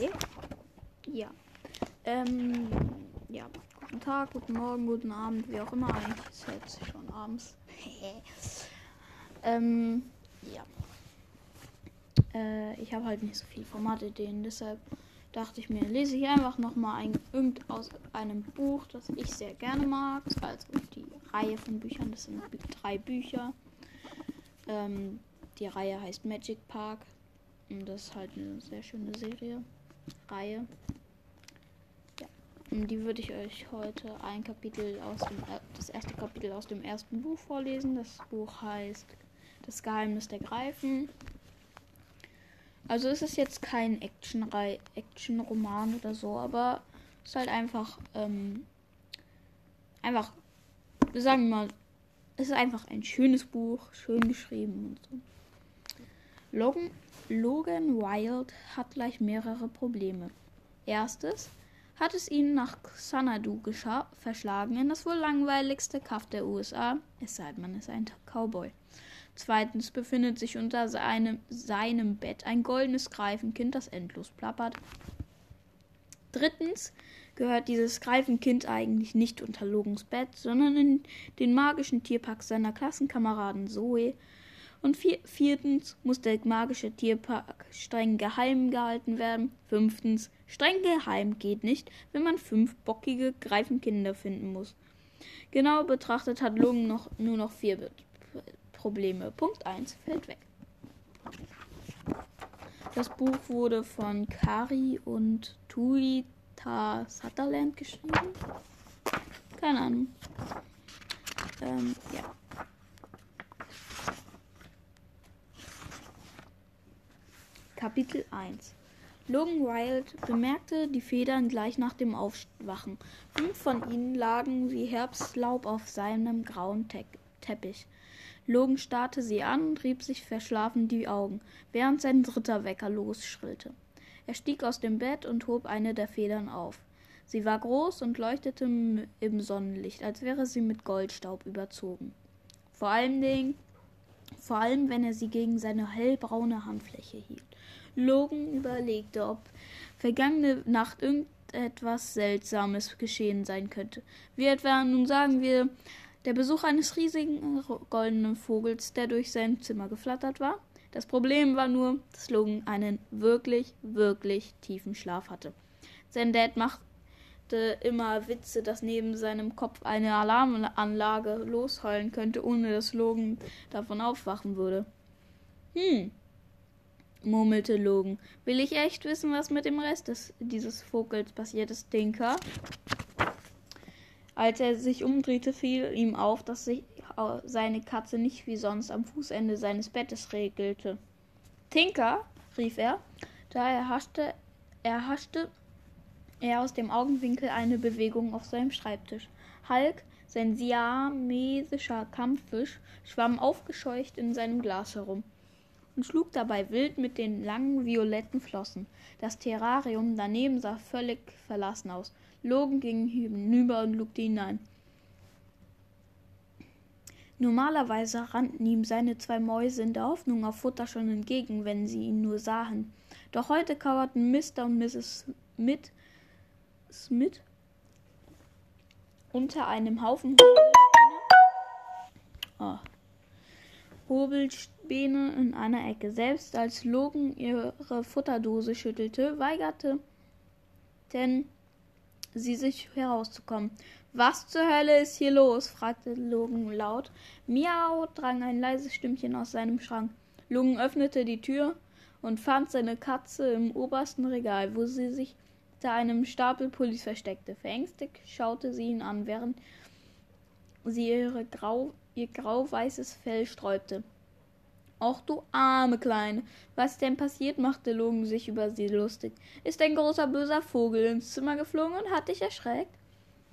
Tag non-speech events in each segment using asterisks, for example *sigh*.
3. Ja. Ähm, ja, guten Tag, guten Morgen, guten Abend, wie auch immer. Eigentlich ist jetzt schon abends. *laughs* ähm, ja. Äh, ich habe halt nicht so viele Formatideen, deshalb dachte ich mir, lese ich einfach nochmal ein, irgend aus einem Buch, das ich sehr gerne mag. Also die Reihe von Büchern, das sind drei Bücher. Ähm, die Reihe heißt Magic Park. Und das ist halt eine sehr schöne Serie. Reihe. Ja. Und die würde ich euch heute ein Kapitel aus dem das erste Kapitel aus dem ersten Buch vorlesen. Das Buch heißt Das Geheimnis der Greifen. Also es ist jetzt kein Action-Roman oder so, aber es ist halt einfach, ähm, einfach, sagen wir mal, es ist einfach ein schönes Buch, schön geschrieben und so. Logan, Logan Wild hat gleich mehrere Probleme. Erstes hat es ihn nach Xanadu verschlagen, in das wohl langweiligste Kaff der USA, es sei denn, man ist ein Cowboy. Zweitens befindet sich unter seinem, seinem Bett ein goldenes Greifenkind, das endlos plappert. Drittens gehört dieses Greifenkind eigentlich nicht unter Logans Bett, sondern in den magischen Tierpark seiner Klassenkameraden Zoe. Und viertens muss der magische Tierpark streng geheim gehalten werden. Fünftens, streng geheim geht nicht, wenn man fünf bockige Greifenkinder finden muss. Genau betrachtet hat Logan noch, nur noch vier Probleme. Punkt 1 fällt weg. Das Buch wurde von Kari und Tuita Sutherland geschrieben. Keine Ahnung. Ähm, ja. Kapitel 1 Logan Wild bemerkte die Federn gleich nach dem Aufwachen. Fünf von ihnen lagen wie Herbstlaub auf seinem grauen Te Teppich. Logan starrte sie an und rieb sich verschlafen die Augen, während sein dritter Wecker losschrillte. Er stieg aus dem Bett und hob eine der Federn auf. Sie war groß und leuchtete im Sonnenlicht, als wäre sie mit Goldstaub überzogen. Vor allen Dingen, vor allem wenn er sie gegen seine hellbraune Handfläche hielt. Logan überlegte, ob vergangene Nacht irgendetwas Seltsames geschehen sein könnte. Wie etwa, nun sagen wir, der Besuch eines riesigen goldenen Vogels, der durch sein Zimmer geflattert war. Das Problem war nur, dass Logan einen wirklich, wirklich tiefen Schlaf hatte. Sein Dad machte immer Witze, dass neben seinem Kopf eine Alarmanlage losheulen könnte, ohne dass Logan davon aufwachen würde. Hm, murmelte Logan. Will ich echt wissen, was mit dem Rest des, dieses Vogels passiert ist, Dinker? Als er sich umdrehte, fiel ihm auf, dass sich seine Katze nicht wie sonst am Fußende seines Bettes regelte. Tinker, rief er, da erhaschte, erhaschte er aus dem Augenwinkel eine Bewegung auf seinem Schreibtisch. Hulk, sein siamesischer Kampffisch, schwamm aufgescheucht in seinem Glas herum und schlug dabei wild mit den langen violetten Flossen. Das Terrarium daneben sah völlig verlassen aus. Logan ging hinüber und lugte hinein. Normalerweise rannten ihm seine zwei Mäuse in der Hoffnung auf Futter schon entgegen, wenn sie ihn nur sahen. Doch heute kauerten Mr. und Mrs. Smith, Smith unter einem Haufen oh. Hobelspäne in einer Ecke. Selbst als Logan ihre Futterdose schüttelte, weigerte denn sie sich herauszukommen. Was zur Hölle ist hier los? fragte Logan laut. Miau drang ein leises Stimmchen aus seinem Schrank. Logan öffnete die Tür und fand seine Katze im obersten Regal, wo sie sich hinter einem Stapel Pullis versteckte. Verängstigt schaute sie ihn an, während sie ihre grau, ihr grau-weißes Fell sträubte. Och du arme Kleine. Was denn passiert? machte Logan sich über sie lustig. Ist ein großer böser Vogel ins Zimmer geflogen und hat dich erschreckt?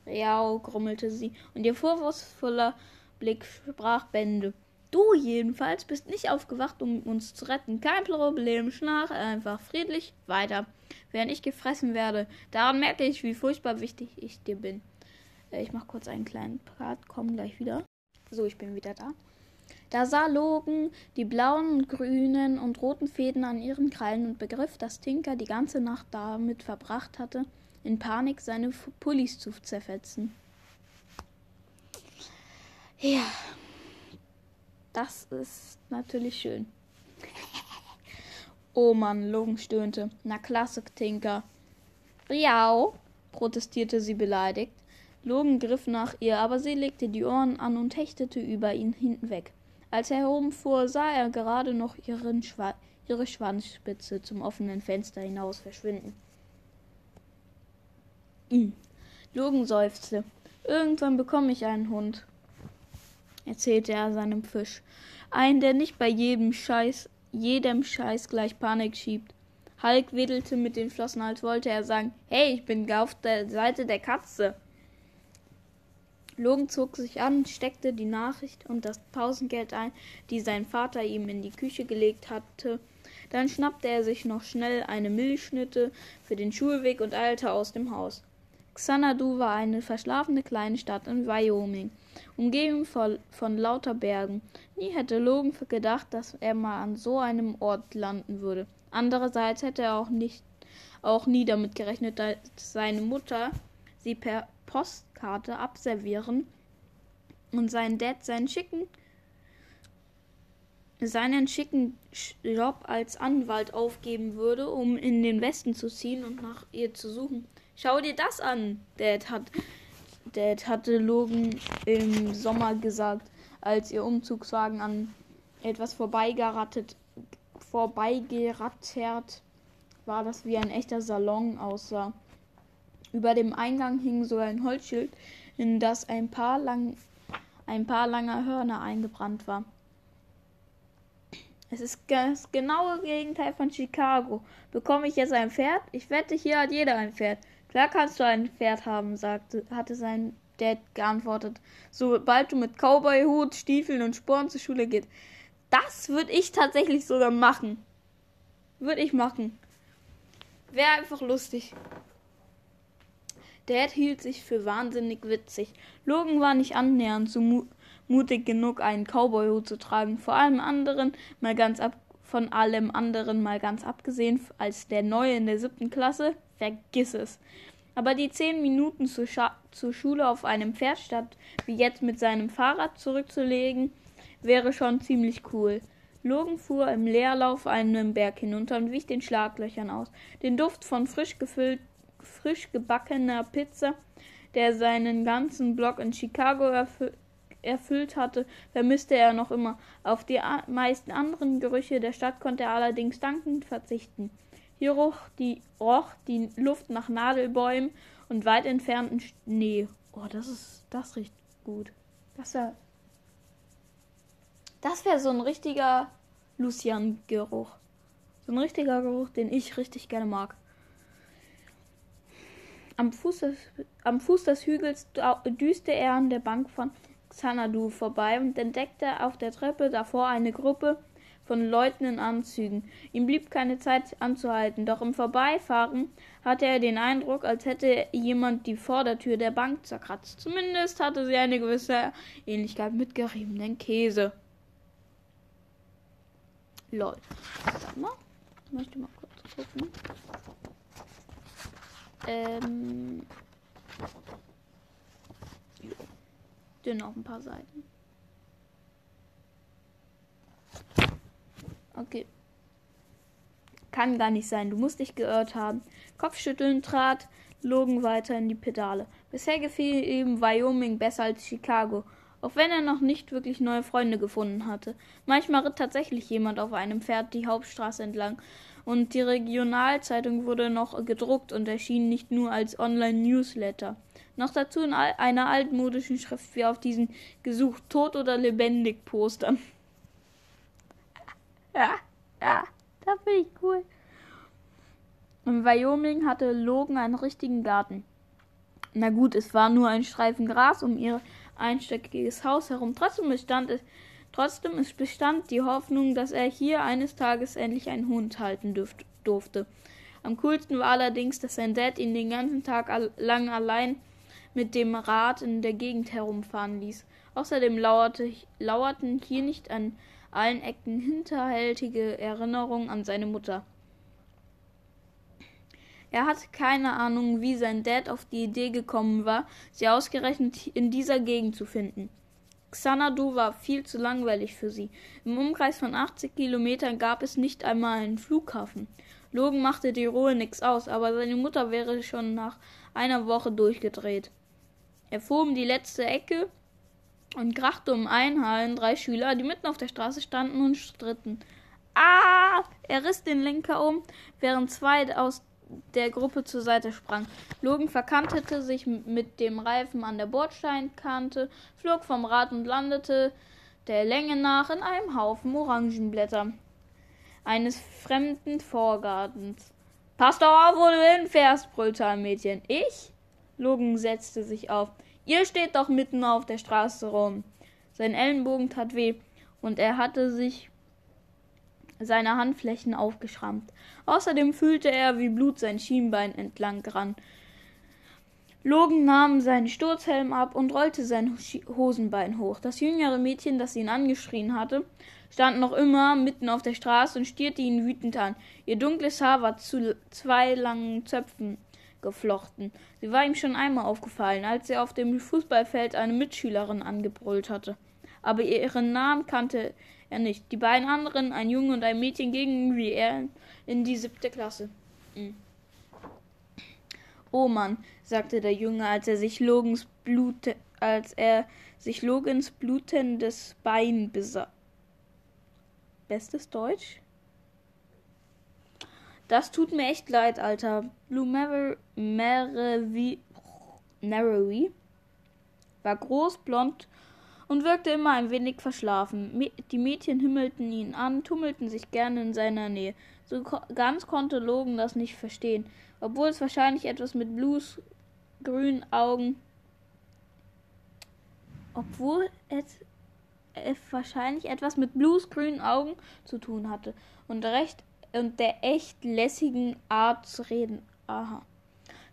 Ja, grummelte sie, und ihr vorwurfsvoller Blick sprach Bände. Du jedenfalls bist nicht aufgewacht, um uns zu retten. Kein Problem, schnarch einfach friedlich weiter, während ich gefressen werde. Daran merke ich, wie furchtbar wichtig ich dir bin. Äh, ich mach kurz einen kleinen Part, komm gleich wieder. So, ich bin wieder da. Da sah Logan die blauen, grünen und roten Fäden an ihren Krallen und begriff, dass Tinker die ganze Nacht damit verbracht hatte, in Panik seine Pullis zu zerfetzen. Ja, das ist natürlich schön. Oh Mann, Logan stöhnte. Na klasse, Tinker. Riau, protestierte sie beleidigt. Logan griff nach ihr, aber sie legte die Ohren an und hechtete über ihn hinweg. Als er herumfuhr, sah er gerade noch ihren Schwa ihre Schwanzspitze zum offenen Fenster hinaus verschwinden. Hm. Logan seufzte. Irgendwann bekomme ich einen Hund, erzählte er seinem Fisch. Einen, der nicht bei jedem Scheiß, jedem Scheiß gleich Panik schiebt. Hulk wedelte mit den Flossen, als wollte er sagen, hey, ich bin auf der Seite der Katze. Logan zog sich an, steckte die Nachricht und das Pausengeld ein, die sein Vater ihm in die Küche gelegt hatte. Dann schnappte er sich noch schnell eine Milchschnitte für den Schulweg und eilte aus dem Haus. Xanadu war eine verschlafene kleine Stadt in Wyoming, umgeben von, von lauter Bergen. Nie hätte Logan gedacht, dass er mal an so einem Ort landen würde. Andererseits hätte er auch nicht auch nie damit gerechnet, dass seine Mutter sie per Postkarte abservieren und sein Dad seinen schicken seinen schicken Job als Anwalt aufgeben würde, um in den Westen zu ziehen und nach ihr zu suchen. Schau dir das an, Dad hat Dad hatte Logan im Sommer gesagt, als ihr Umzugswagen an etwas vorbeigerattet vorbeigerattert war das wie ein echter Salon aussah. Über dem Eingang hing so ein Holzschild, in das ein paar, lang, ein paar langer Hörner eingebrannt war. Es ist das genaue Gegenteil von Chicago. Bekomme ich jetzt ein Pferd? Ich wette, hier hat jeder ein Pferd. Klar kannst du ein Pferd haben, sagte, hatte sein Dad geantwortet. Sobald du mit Cowboy-Hut, Stiefeln und Sporen zur Schule gehst. Das würde ich tatsächlich sogar machen. Würde ich machen. Wäre einfach lustig. Dad hielt sich für wahnsinnig witzig. Logan war nicht annähernd so mu mutig genug, einen Cowboyhut zu tragen. Vor allem anderen, mal ganz ab von allem anderen mal ganz abgesehen, als der Neue in der siebten Klasse, vergiss es. Aber die zehn Minuten zur, zur Schule auf einem Pferd statt wie jetzt mit seinem Fahrrad zurückzulegen, wäre schon ziemlich cool. Logan fuhr im Leerlauf einen Berg hinunter und wich den Schlaglöchern aus. Den Duft von frisch gefüllt frisch gebackener Pizza, der seinen ganzen Block in Chicago erfü erfüllt hatte, vermisste er noch immer. Auf die meisten anderen Gerüche der Stadt konnte er allerdings dankend verzichten. Hier roch die, roch die Luft nach Nadelbäumen und weit entfernten Schnee. Oh, das ist, das riecht gut. Das wäre, das wäre so ein richtiger Lucian-Geruch. So ein richtiger Geruch, den ich richtig gerne mag. Am Fuß des, am Fuß des Hügels düste er an der Bank von Xanadu vorbei und entdeckte auf der Treppe davor eine Gruppe von Leuten in Anzügen. Ihm blieb keine Zeit anzuhalten, doch im Vorbeifahren hatte er den Eindruck, als hätte jemand die Vordertür der Bank zerkratzt. Zumindest hatte sie eine gewisse Ähnlichkeit mit geriebenen Käse. Lol. Warte mal. Ich möchte mal kurz gucken. Ähm. Jo. Dünn auf ein paar Seiten. Okay. Kann gar nicht sein. Du musst dich geirrt haben. Kopfschütteln trat Logan weiter in die Pedale. Bisher gefiel ihm Wyoming besser als Chicago, auch wenn er noch nicht wirklich neue Freunde gefunden hatte. Manchmal ritt tatsächlich jemand auf einem Pferd die Hauptstraße entlang und die Regionalzeitung wurde noch gedruckt und erschien nicht nur als Online-Newsletter. Noch dazu in einer altmodischen Schrift wie auf diesen gesucht tot oder lebendig Postern. Ja, ja, das finde ich cool. In Wyoming hatte Logan einen richtigen Garten. Na gut, es war nur ein Streifen Gras um ihr einstöckiges Haus herum. Trotzdem bestand es Trotzdem es bestand die Hoffnung, dass er hier eines Tages endlich einen Hund halten dürft, durfte. Am coolsten war allerdings, dass sein Dad ihn den ganzen Tag lang allein mit dem Rad in der Gegend herumfahren ließ. Außerdem lauerte, lauerten hier nicht an allen Ecken hinterhältige Erinnerungen an seine Mutter. Er hatte keine Ahnung, wie sein Dad auf die Idee gekommen war, sie ausgerechnet in dieser Gegend zu finden. Xanadu war viel zu langweilig für sie. Im Umkreis von 80 Kilometern gab es nicht einmal einen Flughafen. Logan machte die Ruhe nix aus, aber seine Mutter wäre schon nach einer Woche durchgedreht. Er fuhr um die letzte Ecke und krachte um einen Hallen drei Schüler, die mitten auf der Straße standen und stritten. Ah! Er riss den Lenker um, während zwei aus der Gruppe zur Seite sprang. Logan verkantete sich mit dem Reifen an der Bordsteinkante, flog vom Rad und landete der Länge nach in einem Haufen Orangenblätter eines fremden Vorgartens. Pass doch auf, wo du hinfährst, brüllte ein Mädchen. Ich? Logan setzte sich auf. Ihr steht doch mitten auf der Straße rum. Sein Ellenbogen tat weh, und er hatte sich seine Handflächen aufgeschrammt. Außerdem fühlte er, wie Blut sein Schienbein entlang rann. Logan nahm seinen Sturzhelm ab und rollte sein Hosenbein hoch. Das jüngere Mädchen, das ihn angeschrien hatte, stand noch immer mitten auf der Straße und stierte ihn wütend an. Ihr dunkles Haar war zu zwei langen Zöpfen geflochten. Sie war ihm schon einmal aufgefallen, als er auf dem Fußballfeld eine Mitschülerin angebrüllt hatte. Aber ihren Namen kannte er nicht. Die beiden anderen, ein Junge und ein Mädchen, gingen wie er in die siebte Klasse. Mhm. Oh Mann, sagte der Junge, als er sich Logans Blut, als er sich Logans blutendes Bein besah. Bestes Deutsch? Das tut mir echt leid, Alter. Blue Merevi war groß, blond und wirkte immer ein wenig verschlafen. Die Mädchen himmelten ihn an, tummelten sich gerne in seiner Nähe. So ganz konnte Logan das nicht verstehen, obwohl es wahrscheinlich etwas mit Blues grünen Augen obwohl es wahrscheinlich etwas mit Blues grünen Augen zu tun hatte und recht und der echt lässigen Art zu reden. Aha.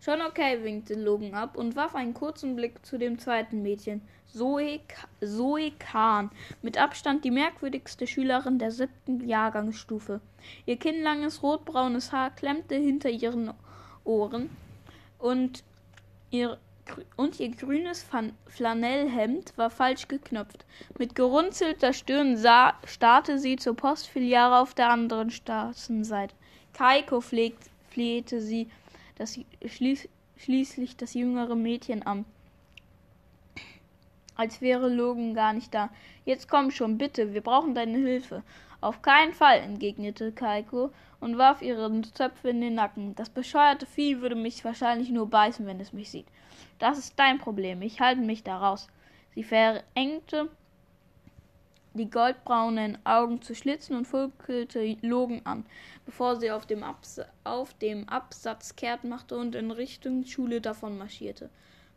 Schon okay, winkte Logan ab und warf einen kurzen Blick zu dem zweiten Mädchen. Zoe, Zoe Kahn, mit Abstand die merkwürdigste Schülerin der siebten Jahrgangsstufe. Ihr kinnlanges rotbraunes Haar klemmte hinter ihren Ohren und ihr, und ihr grünes Flanellhemd war falsch geknöpft. Mit gerunzelter Stirn sah, starrte sie zur Postfiliale auf der anderen Straßenseite. Kaiko flehte sie das schließ, schließlich das jüngere Mädchen an. Als wäre Logan gar nicht da. Jetzt komm schon, bitte, wir brauchen deine Hilfe. Auf keinen Fall, entgegnete Kaiko und warf ihren Zöpfe in den Nacken. Das bescheuerte Vieh würde mich wahrscheinlich nur beißen, wenn es mich sieht. Das ist dein Problem. Ich halte mich da raus. Sie verengte die goldbraunen Augen zu Schlitzen und funkelte Logan an, bevor sie auf dem, Abs auf dem Absatz kehrt machte und in Richtung Schule davon marschierte.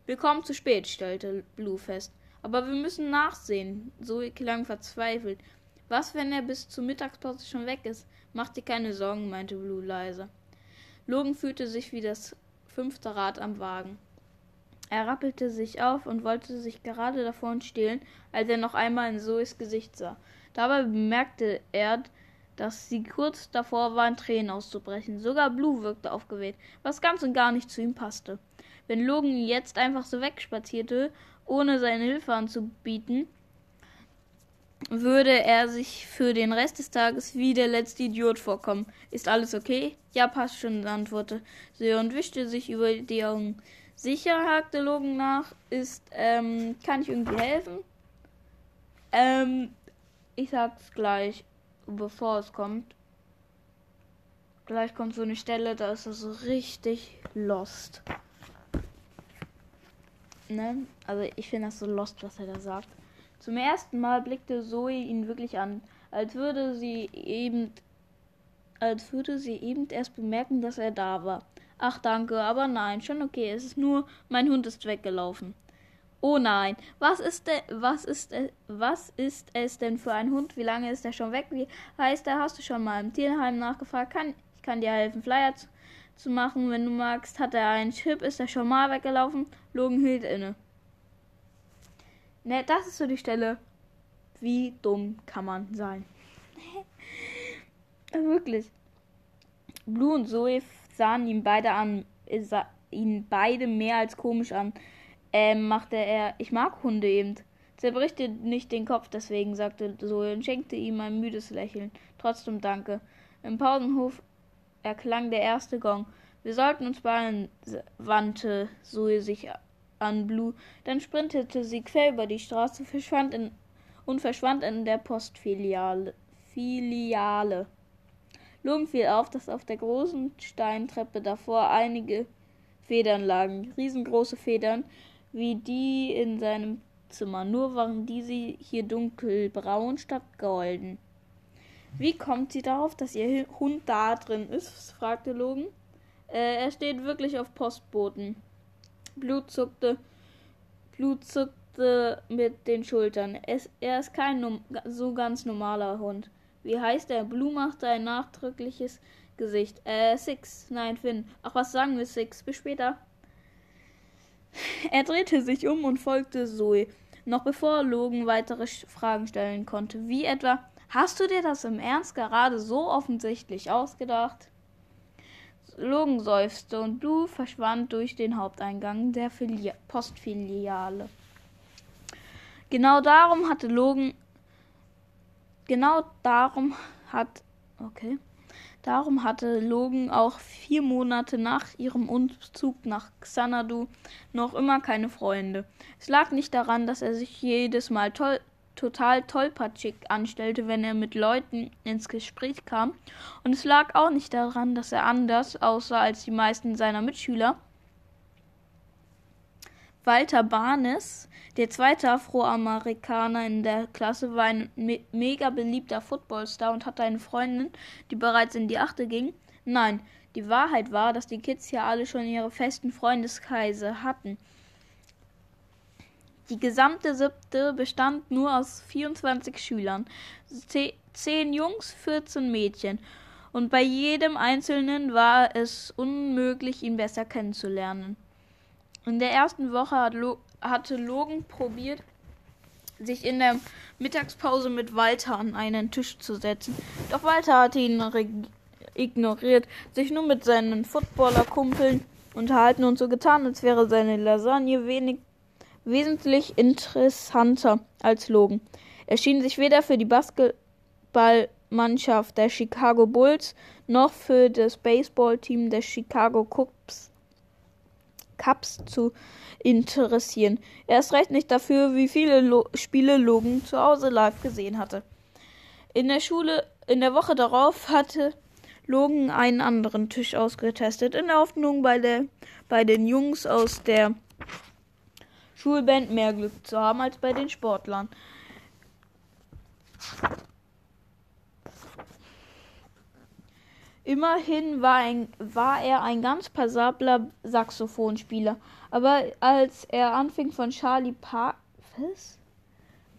Wir kommen zu spät, stellte Blue fest. Aber wir müssen nachsehen. Zoe klang verzweifelt. Was, wenn er bis zur Mittagspause schon weg ist? Mach dir keine Sorgen, meinte Blue leise. Logan fühlte sich wie das fünfte Rad am Wagen. Er rappelte sich auf und wollte sich gerade davon stehlen, als er noch einmal in Zoes Gesicht sah. Dabei bemerkte er, dass sie kurz davor war, in Tränen auszubrechen. Sogar Blue wirkte aufgewählt, was ganz und gar nicht zu ihm passte. Wenn Logan jetzt einfach so wegspazierte, ohne seine Hilfe anzubieten, würde er sich für den Rest des Tages wie der letzte Idiot vorkommen. Ist alles okay? Ja, passt schon, antwortete sie und wischte sich über die Augen. Sicher, hakte Logan nach. Ist, ähm, kann ich irgendwie helfen? Ähm, ich sag's gleich, bevor es kommt. Gleich kommt so eine Stelle, da ist er so richtig lost. Ne? Also ich finde das so lost, was er da sagt. Zum ersten Mal blickte Zoe ihn wirklich an, als würde sie eben als würde sie eben erst bemerken, dass er da war. Ach danke, aber nein, schon okay. Es ist nur, mein Hund ist weggelaufen. Oh nein, was ist denn, was ist, was ist es denn für ein Hund? Wie lange ist er schon weg? Wie heißt er? Hast du schon mal im Tierheim nachgefragt? Kann, ich kann dir helfen, Flyer zu, zu machen, wenn du magst. Hat er einen Chip? Ist er schon mal weggelaufen? Logan hielt inne. Ne, das ist so die Stelle. Wie dumm kann man sein? *laughs* Wirklich. Blue und Zoe sahen ihn beide an, äh, sah ihn beide mehr als komisch an. Ähm, machte er, ich mag Hunde eben. Zerbrich dir nicht den Kopf deswegen, sagte Zoe und schenkte ihm ein müdes Lächeln. Trotzdem danke. Im Pausenhof erklang der erste Gong. Wir sollten uns beeilen, wandte Zoe sich an Blue. Dann sprintete sie quer über die Straße verschwand in, und verschwand in der Postfiliale. Filiale. Logan fiel auf, dass auf der großen Steintreppe davor einige Federn lagen, riesengroße Federn, wie die in seinem Zimmer, nur waren diese hier dunkelbraun statt golden. Wie kommt sie darauf, dass ihr Hund da drin ist? fragte Logan. Äh, er steht wirklich auf Postboten. Blut zuckte, Blut zuckte mit den Schultern. Es, er ist kein so ganz normaler Hund. Wie heißt er? Blue machte ein nachdrückliches Gesicht. Äh, Six. Nein, Finn. Ach, was sagen wir, Six? Bis später. Er drehte sich um und folgte Zoe, noch bevor Logan weitere Fragen stellen konnte, wie etwa, hast du dir das im Ernst gerade so offensichtlich ausgedacht? Logan seufzte und Blue verschwand durch den Haupteingang der Filia Postfiliale. Genau darum hatte Logan Genau darum hat. Okay. Darum hatte Logan auch vier Monate nach ihrem Umzug nach Xanadu noch immer keine Freunde. Es lag nicht daran, dass er sich jedes Mal toll, total tollpatschig anstellte, wenn er mit Leuten ins Gespräch kam, und es lag auch nicht daran, dass er anders aussah als die meisten seiner Mitschüler. Walter Barnes der zweite Afroamerikaner in der Klasse war ein me mega beliebter Footballstar und hatte eine Freundin, die bereits in die Achte ging. Nein, die Wahrheit war, dass die Kids hier alle schon ihre festen Freundeskreise hatten. Die gesamte siebte bestand nur aus 24 Schülern, zehn Jungs, 14 Mädchen. Und bei jedem Einzelnen war es unmöglich, ihn besser kennenzulernen. In der ersten Woche hat Lo hatte Logan probiert, sich in der Mittagspause mit Walter an einen Tisch zu setzen. Doch Walter hatte ihn ignoriert, sich nur mit seinen Footballer-Kumpeln unterhalten und so getan, als wäre seine Lasagne wenig, wesentlich interessanter als Logan. Er schien sich weder für die Basketballmannschaft der Chicago Bulls noch für das Baseballteam der Chicago Cubs Cups zu interessieren. Erst recht nicht dafür, wie viele Lo Spiele Logan zu Hause live gesehen hatte. In der Schule, in der Woche darauf hatte Logan einen anderen Tisch ausgetestet, in der Hoffnung, bei, der, bei den Jungs aus der Schulband mehr Glück zu haben als bei den Sportlern. Immerhin war, ein, war er ein ganz passabler Saxophonspieler. Aber als er anfing von Charlie Parker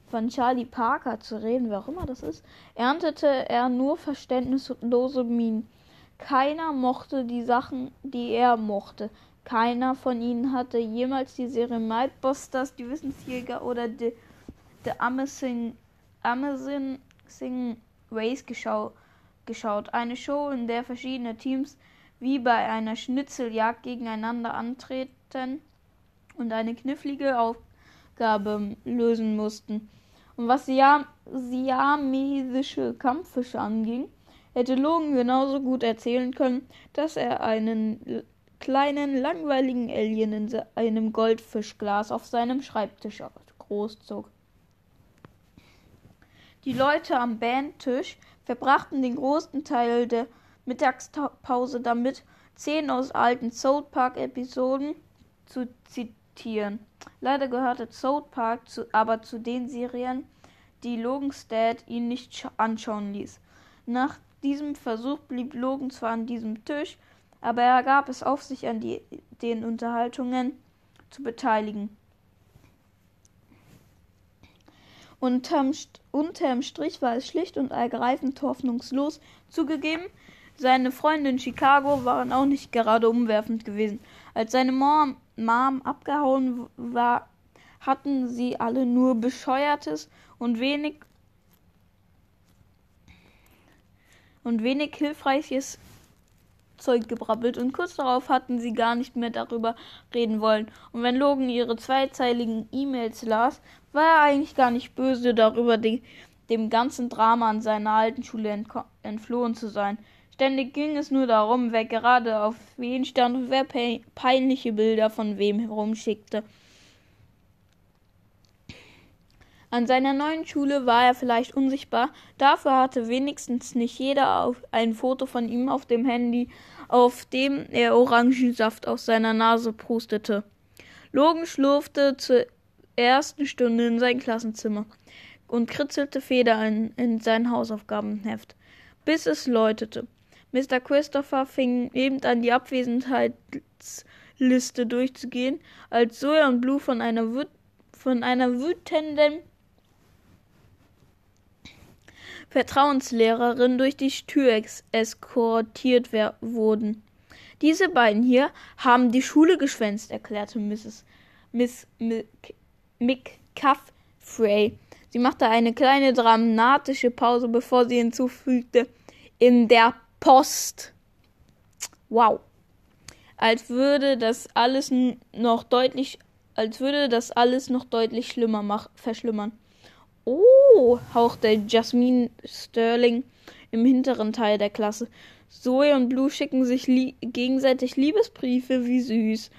von Charlie Parker zu reden, wer auch immer das ist, erntete er nur verständnislose Mienen. Keiner mochte die Sachen, die er mochte. Keiner von ihnen hatte jemals die Serie Mindbusters, die Wissensjäger oder The, The Amazing, Amazing Race geschaut geschaut. Eine Show, in der verschiedene Teams wie bei einer Schnitzeljagd gegeneinander antreten und eine knifflige Aufgabe lösen mussten. Und was siamesische Kampffische anging, hätte Logan genauso gut erzählen können, dass er einen kleinen, langweiligen Alien in einem Goldfischglas auf seinem Schreibtisch großzog. Die Leute am Bandtisch verbrachten den großen Teil der Mittagspause damit, Szenen aus alten South Park-Episoden zu zitieren. Leider gehörte South Park zu, aber zu den Serien, die Logans Dad ihn nicht anschauen ließ. Nach diesem Versuch blieb Logan zwar an diesem Tisch, aber er gab es auf, sich an die, den Unterhaltungen zu beteiligen. Unterm, unterm Strich war es schlicht und ergreifend hoffnungslos zugegeben. Seine Freunde in Chicago waren auch nicht gerade umwerfend gewesen. Als seine Mom, Mom abgehauen war, hatten sie alle nur bescheuertes und wenig und wenig hilfreiches Zeug gebrabbelt und kurz darauf hatten sie gar nicht mehr darüber reden wollen. Und wenn Logan ihre zweizeiligen E-Mails las, war er eigentlich gar nicht böse darüber, die, dem ganzen Drama an seiner alten Schule entflohen zu sein. Ständig ging es nur darum, wer gerade auf wen stand und wer peinliche Bilder von wem herumschickte. An seiner neuen Schule war er vielleicht unsichtbar, dafür hatte wenigstens nicht jeder ein Foto von ihm auf dem Handy, auf dem er Orangensaft aus seiner Nase prustete. Logan schlurfte zur ersten Stunde in sein Klassenzimmer und kritzelte Feder in, in sein Hausaufgabenheft, bis es läutete. Mr. Christopher fing eben an, die Abwesenheitsliste durchzugehen, als Zoe und Blue von einer, von einer wütenden Vertrauenslehrerin durch die Tür eskortiert wurden. Diese beiden hier haben die Schule geschwänzt, erklärte Mrs. Miss McCaffrey. Sie machte eine kleine dramatische Pause, bevor sie hinzufügte, in der Post. Wow. Als würde das alles noch deutlich, als würde das alles noch deutlich schlimmer mach, verschlimmern. Oh, hauchte Jasmine Sterling im hinteren Teil der Klasse. Zoe und Blue schicken sich li gegenseitig Liebesbriefe, wie süß.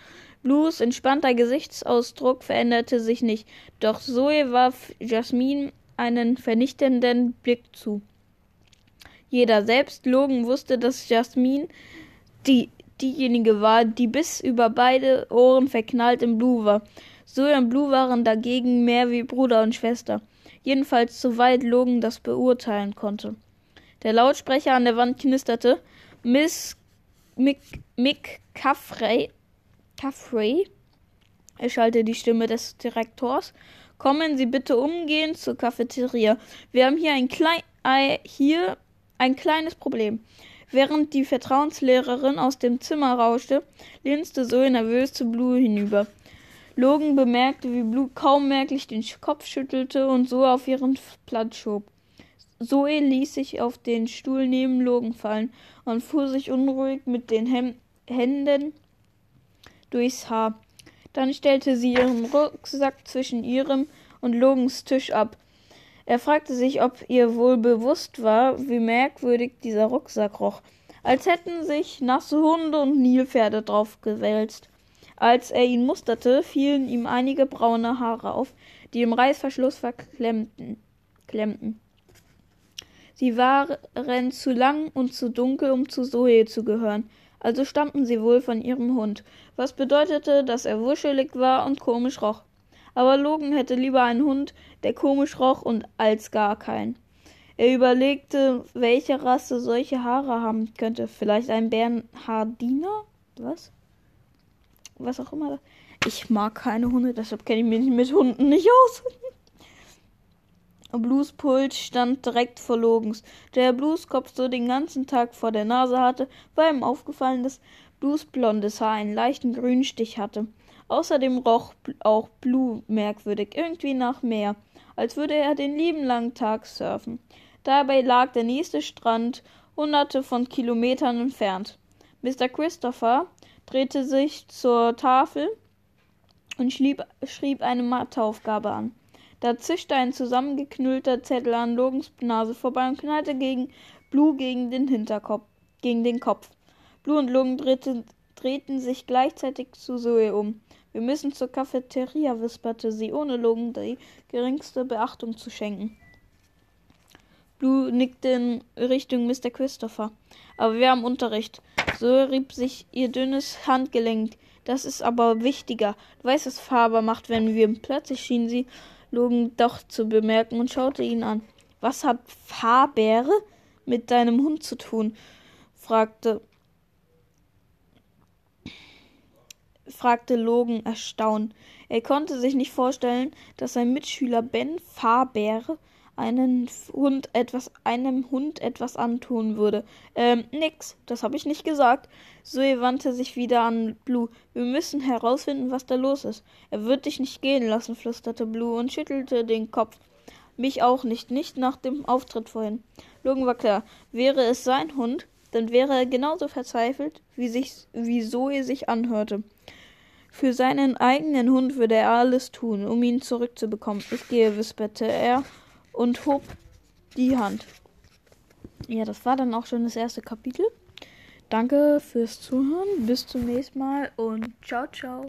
Blues entspannter Gesichtsausdruck veränderte sich nicht, doch Zoe warf Jasmine einen vernichtenden Blick zu. Jeder, selbst Logan, wusste, dass Jasmine die, diejenige war, die bis über beide Ohren verknallt in Blue war. Zoe und Blue waren dagegen mehr wie Bruder und Schwester jedenfalls soweit Logan das beurteilen konnte. Der Lautsprecher an der Wand knisterte. Miss Mick, Mick Caffrey, Caffrey erschallte die Stimme des Direktors. Kommen Sie bitte umgehend zur Cafeteria. Wir haben hier ein, klein, äh, hier ein kleines Problem. Während die Vertrauenslehrerin aus dem Zimmer rauschte, linste Zoe nervös zu Blue hinüber. Logan bemerkte, wie Blue kaum merklich den Kopf schüttelte und so auf ihren Platz schob. Zoe ließ sich auf den Stuhl neben Logan fallen und fuhr sich unruhig mit den Hem Händen durchs Haar. Dann stellte sie ihren Rucksack zwischen ihrem und Logans Tisch ab. Er fragte sich, ob ihr wohl bewusst war, wie merkwürdig dieser Rucksack roch, als hätten sich nasse Hunde und Nilpferde drauf gewälzt. Als er ihn musterte, fielen ihm einige braune Haare auf, die im Reißverschluss verklemmten. Klemmten. Sie waren zu lang und zu dunkel, um zu Zoe zu gehören, also stammten sie wohl von ihrem Hund, was bedeutete, dass er wuschelig war und komisch roch. Aber Logan hätte lieber einen Hund, der komisch roch und als gar keinen. Er überlegte, welche Rasse solche Haare haben könnte. Vielleicht ein Bernhardiner? Was? Was auch immer. Ich mag keine Hunde, deshalb kenne ich mich mit Hunden nicht aus. Bluespult stand direkt vor Logens. Der Blueskopf so den ganzen Tag vor der Nase hatte, war ihm aufgefallen, dass Blues blondes Haar einen leichten Grünstich hatte. Außerdem roch auch Blue merkwürdig, irgendwie nach Meer, als würde er den lieben langen Tag surfen. Dabei lag der nächste Strand hunderte von Kilometern entfernt. Mr. Christopher drehte sich zur Tafel und schrieb, schrieb eine Matheaufgabe an. Da zischte ein zusammengeknüllter Zettel an Logans Nase vorbei und knallte gegen Blue gegen den Hinterkopf, gegen den Kopf. Blue und Logan drehten, drehten sich gleichzeitig zu Zoe um. Wir müssen zur Cafeteria, wisperte sie, ohne Logan die geringste Beachtung zu schenken. Blue nickte in Richtung Mr. Christopher. Aber wir haben Unterricht. So rieb sich ihr dünnes Handgelenk. Das ist aber wichtiger. Du weißt, was Faber macht, wenn wir plötzlich schien sie Logan doch zu bemerken und schaute ihn an. Was hat Faber mit deinem Hund zu tun? fragte fragte Logan erstaunt. Er konnte sich nicht vorstellen, dass sein Mitschüler Ben Faber einen Hund etwas, einem Hund etwas antun würde. Ähm, nix, das habe ich nicht gesagt. Zoe wandte sich wieder an Blue. Wir müssen herausfinden, was da los ist. Er wird dich nicht gehen lassen, flüsterte Blue und schüttelte den Kopf. Mich auch nicht, nicht nach dem Auftritt vorhin. Logan war klar, wäre es sein Hund, dann wäre er genauso verzweifelt, wie, sich, wie Zoe sich anhörte. Für seinen eigenen Hund würde er alles tun, um ihn zurückzubekommen. Ich gehe, wisperte er und hob die Hand. Ja, das war dann auch schon das erste Kapitel. Danke fürs Zuhören. Bis zum nächsten Mal und ciao, ciao.